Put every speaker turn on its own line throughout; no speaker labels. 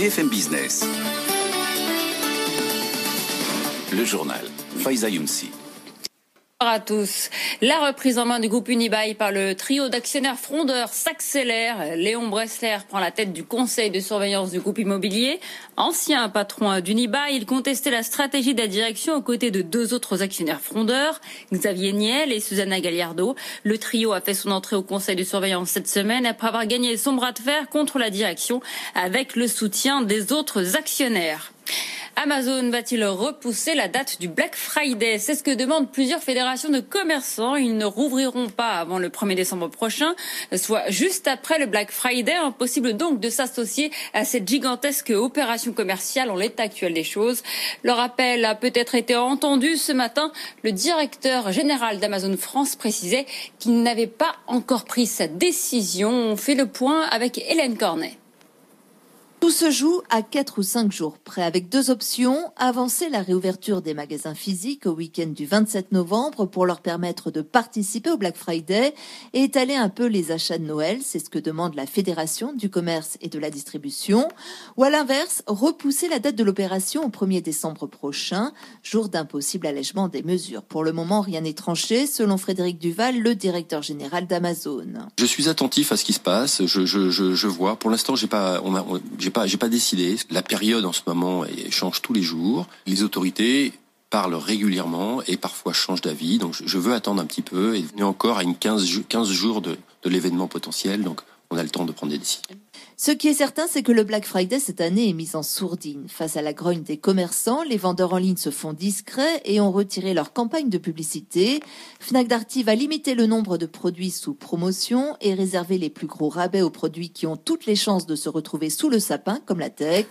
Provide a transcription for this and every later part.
BFM Business. Le journal. Faiza Younsi.
À tous. La reprise en main du groupe Unibail par le trio d'actionnaires frondeurs s'accélère. Léon Bressler prend la tête du conseil de surveillance du groupe immobilier. Ancien patron d'Unibail, il contestait la stratégie de la direction aux côtés de deux autres actionnaires frondeurs, Xavier Niel et Susanna Galliardo. Le trio a fait son entrée au conseil de surveillance cette semaine après avoir gagné son bras de fer contre la direction avec le soutien des autres actionnaires. Amazon va-t-il repousser la date du Black Friday? C'est ce que demandent plusieurs fédérations de commerçants. Ils ne rouvriront pas avant le 1er décembre prochain, soit juste après le Black Friday. Impossible donc de s'associer à cette gigantesque opération commerciale en l'état actuel des choses. Leur appel a peut-être été entendu ce matin. Le directeur général d'Amazon France précisait qu'il n'avait pas encore pris sa décision. On fait le point avec Hélène Cornet.
Tout se joue à 4 ou 5 jours près, avec deux options. Avancer la réouverture des magasins physiques au week-end du 27 novembre pour leur permettre de participer au Black Friday et étaler un peu les achats de Noël. C'est ce que demande la Fédération du commerce et de la distribution. Ou à l'inverse, repousser la date de l'opération au 1er décembre prochain, jour d'un possible allègement des mesures. Pour le moment, rien n'est tranché, selon Frédéric Duval, le directeur général d'Amazon.
Je suis attentif à ce qui se passe. Je, vois. Pour l'instant, j'ai pas, j'ai pas, pas décidé. La période en ce moment change tous les jours. Les autorités parlent régulièrement et parfois changent d'avis. Donc je veux attendre un petit peu et venir encore à une 15, 15 jours de l'événement potentiel. Donc on a le temps de prendre des décisions.
Ce qui est certain, c'est que le Black Friday cette année est mis en sourdine. Face à la grogne des commerçants, les vendeurs en ligne se font discrets et ont retiré leur campagne de publicité. Fnac Darty va limiter le nombre de produits sous promotion et réserver les plus gros rabais aux produits qui ont toutes les chances de se retrouver sous le sapin, comme la tech.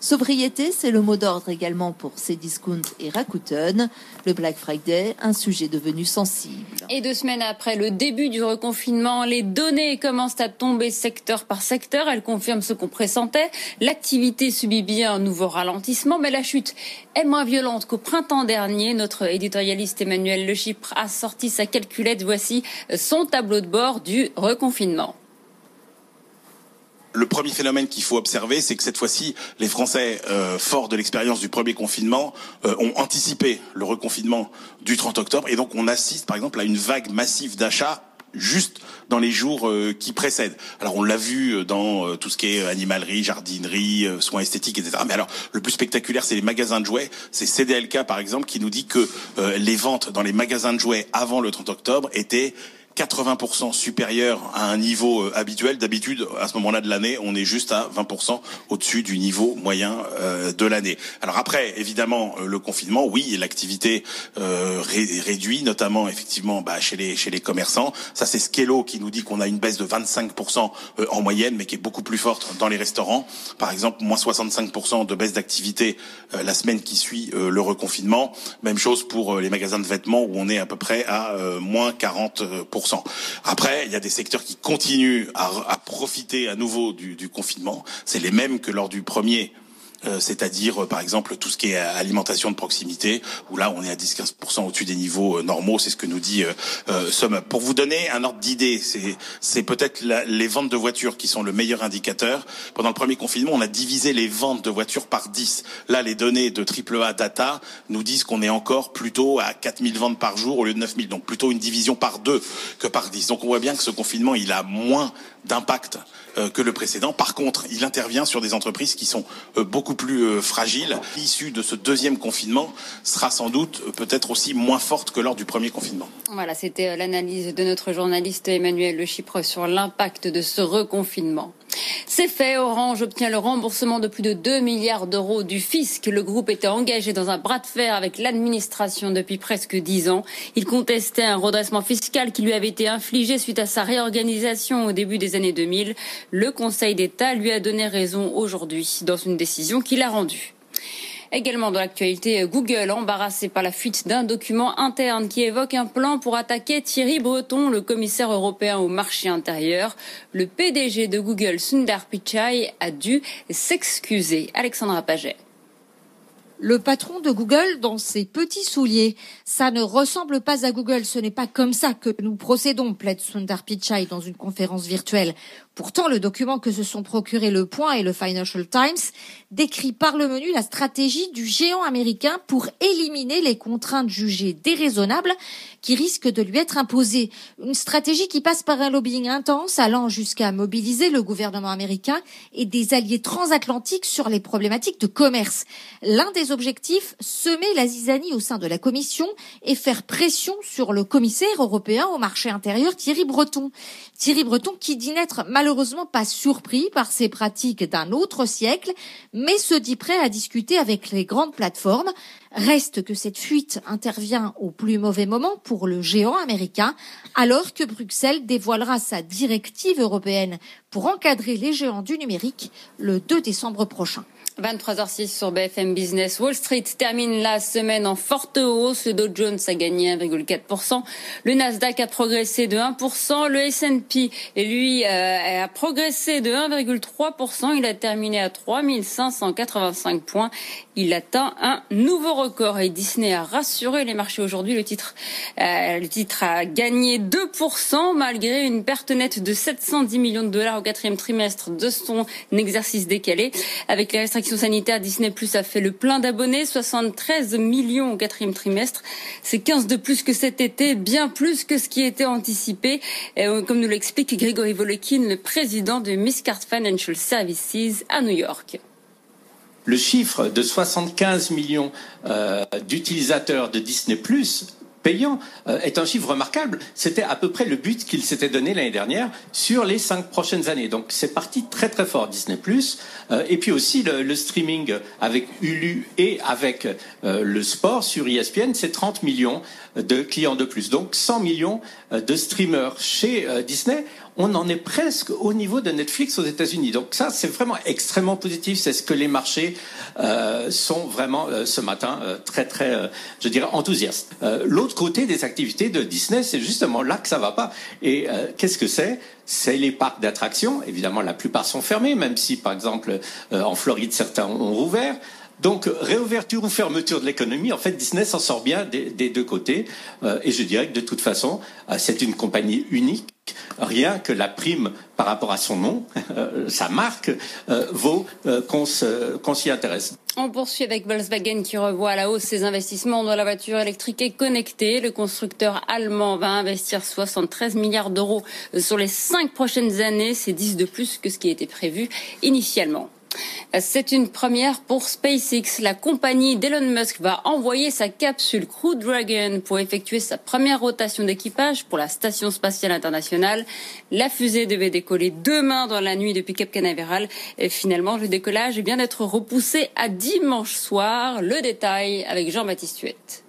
Sobriété, c'est le mot d'ordre également pour Cdiscount et Rakuten. Le Black Friday, un sujet devenu sensible.
Et deux semaines après le début du reconfinement, les données commencent à tomber secteur par secteur. Confirme ce qu'on pressentait. L'activité subit bien un nouveau ralentissement, mais la chute est moins violente qu'au printemps dernier. Notre éditorialiste Emmanuel Le Chypre a sorti sa calculette. Voici son tableau de bord du reconfinement
le premier phénomène qu'il faut observer, c'est que cette fois-ci, les Français, euh, forts de l'expérience du premier confinement, euh, ont anticipé le reconfinement du 30 octobre, et donc on assiste, par exemple, à une vague massive d'achats juste dans les jours euh, qui précèdent. Alors on l'a vu euh, dans euh, tout ce qui est animalerie, jardinerie, soins esthétiques, etc. Mais alors le plus spectaculaire, c'est les magasins de jouets. C'est CDLK par exemple qui nous dit que les ventes dans les magasins de jouets avant le 30 octobre étaient 80% supérieur à un niveau euh, habituel. D'habitude, à ce moment-là de l'année, on est juste à 20% au-dessus du niveau moyen euh, de l'année. Alors après, évidemment, euh, le confinement, oui, l'activité réduit, notamment effectivement bah, chez les chez les commerçants. Ça, c'est Skello qui nous dit qu'on a une baisse de 25% en moyenne, mais qui est beaucoup plus forte dans les restaurants. Par exemple, moins 65% de baisse d'activité la semaine qui suit le reconfinement. Même chose pour les magasins de vêtements où on est à peu près à moins 40%. Après, il y a des secteurs qui continuent à, profiter à nouveau du, confinement. C'est les mêmes que lors du premier c'est-à-dire euh, par exemple tout ce qui est alimentation de proximité, où là on est à 10-15% au-dessus des niveaux euh, normaux, c'est ce que nous dit euh, Somme. Pour vous donner un ordre d'idée, c'est peut-être les ventes de voitures qui sont le meilleur indicateur. Pendant le premier confinement, on a divisé les ventes de voitures par 10. Là, les données de AAA Data nous disent qu'on est encore plutôt à 4000 ventes par jour au lieu de 9000, donc plutôt une division par deux que par 10. Donc on voit bien que ce confinement, il a moins d'impact que le précédent. Par contre, il intervient sur des entreprises qui sont beaucoup plus euh, fragile. L'issue de ce deuxième confinement sera sans doute euh, peut-être aussi moins forte que lors du premier confinement.
Voilà, c'était euh, l'analyse de notre journaliste Emmanuel Le Chypre sur l'impact de ce reconfinement. C'est fait, Orange obtient le remboursement de plus de 2 milliards d'euros du fisc. Le groupe était engagé dans un bras de fer avec l'administration depuis presque 10 ans. Il contestait un redressement fiscal qui lui avait été infligé suite à sa réorganisation au début des années 2000. Le Conseil d'État lui a donné raison aujourd'hui dans une décision qu'il a rendue. Également dans l'actualité, Google embarrassé par la fuite d'un document interne qui évoque un plan pour attaquer Thierry Breton, le commissaire européen au marché intérieur. Le PDG de Google, Sundar Pichai, a dû s'excuser. Alexandra Paget
le patron de Google dans ses petits souliers. Ça ne ressemble pas à Google, ce n'est pas comme ça que nous procédons, plaide Sundar Pichai dans une conférence virtuelle. Pourtant, le document que se sont procuré Le Point et le Financial Times décrit par le menu la stratégie du géant américain pour éliminer les contraintes jugées déraisonnables qui risquent de lui être imposées. Une stratégie qui passe par un lobbying intense allant jusqu'à mobiliser le gouvernement américain et des alliés transatlantiques sur les problématiques de commerce. L'un des objectifs, semer la zizanie au sein de la Commission et faire pression sur le commissaire européen au marché intérieur Thierry Breton. Thierry Breton qui dit n'être malheureusement pas surpris par ces pratiques d'un autre siècle, mais se dit prêt à discuter avec les grandes plateformes. Reste que cette fuite intervient au plus mauvais moment pour le géant américain, alors que Bruxelles dévoilera sa directive européenne pour encadrer les géants du numérique le 2 décembre prochain.
23h06 sur BFM Business. Wall Street termine la semaine en forte hausse. Le Dow Jones a gagné 1,4%. Le Nasdaq a progressé de 1%. Le S&P, lui, euh, a progressé de 1,3%. Il a terminé à 3585 points. Il atteint un nouveau record et Disney a rassuré les marchés aujourd'hui. Le titre, euh, le titre a gagné 2% malgré une perte nette de 710 millions de dollars au quatrième trimestre de son exercice décalé. Avec les restrictions sanitaire, Disney Plus a fait le plein d'abonnés, 73 millions au quatrième trimestre. C'est 15 de plus que cet été, bien plus que ce qui était anticipé, euh, comme nous l'explique Grégory Volekin, le président de Miscard Financial Services à New York.
Le chiffre de 75 millions euh, d'utilisateurs de Disney Plus payant euh, est un chiffre remarquable. C'était à peu près le but qu'il s'était donné l'année dernière sur les cinq prochaines années. Donc c'est parti très très fort Disney+. Euh, et puis aussi le, streaming avec Hulu et avec euh, le sport sur ESPN, c'est 30 millions de clients de plus. Donc 100 millions de streamers chez Disney on en est presque au niveau de Netflix aux États-Unis. Donc ça, c'est vraiment extrêmement positif. C'est ce que les marchés euh, sont vraiment euh, ce matin euh, très très, je dirais, enthousiastes. L'autre côté des activités de Disney, c'est justement là que ça va pas. Et qu'est-ce que c'est? C'est les parcs d'attractions. Évidemment, la plupart sont fermés, même si, par exemple, en Floride, certains ont rouvert. Donc, réouverture ou fermeture de l'économie, en fait, Disney s'en sort bien des, deux côtés. et je dirais que de toute façon, c'est une compagnie unique rien que la prime par rapport à son nom, euh, sa marque, euh, vaut euh, qu'on s'y intéresse.
On poursuit avec Volkswagen qui revoit à la hausse ses investissements dans la voiture électrique et connectée. Le constructeur allemand va investir 73 milliards d'euros sur les cinq prochaines années. C'est 10 de plus que ce qui était prévu initialement. C'est une première pour SpaceX. La compagnie d'Elon Musk va envoyer sa capsule Crew Dragon pour effectuer sa première rotation d'équipage pour la Station spatiale internationale. La fusée devait décoller demain dans la nuit depuis Cap Canaveral. Et finalement, le décollage vient d'être repoussé à dimanche soir. Le détail avec Jean-Baptiste Huette.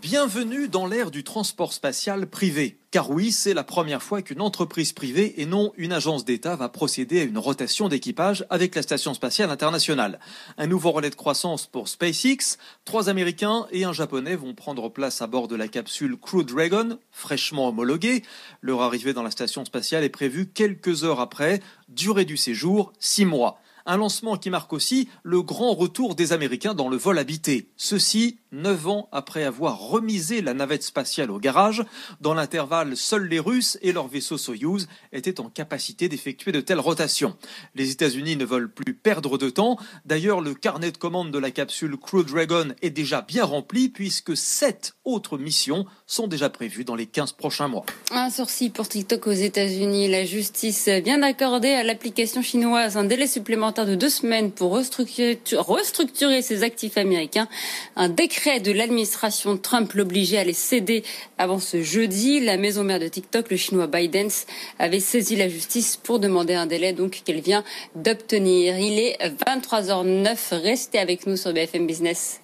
Bienvenue dans l'ère du transport spatial privé. Car oui, c'est la première fois qu'une entreprise privée et non une agence d'État va procéder à une rotation d'équipage avec la Station spatiale internationale. Un nouveau relais de croissance pour SpaceX. Trois Américains et un Japonais vont prendre place à bord de la capsule Crew Dragon, fraîchement homologuée. Leur arrivée dans la Station spatiale est prévue quelques heures après. Durée du séjour, six mois. Un lancement qui marque aussi le grand retour des Américains dans le vol habité. Ceci, neuf ans après avoir remisé la navette spatiale au garage. Dans l'intervalle, seuls les Russes et leur vaisseau Soyuz étaient en capacité d'effectuer de telles rotations. Les États-Unis ne veulent plus perdre de temps. D'ailleurs, le carnet de commande de la capsule Crew Dragon est déjà bien rempli puisque sept autres missions sont déjà prévues dans les 15 prochains mois.
Un sursis pour TikTok aux États-Unis. La justice vient d'accorder à l'application chinoise un délai supplémentaire de deux semaines pour restructurer, restructurer ses actifs américains. Un décret de l'administration Trump l'obligeait à les céder avant ce jeudi. La maison mère de TikTok, le chinois Biden, avait saisi la justice pour demander un délai donc qu'elle vient d'obtenir. Il est 23h09. Restez avec nous sur BFM Business.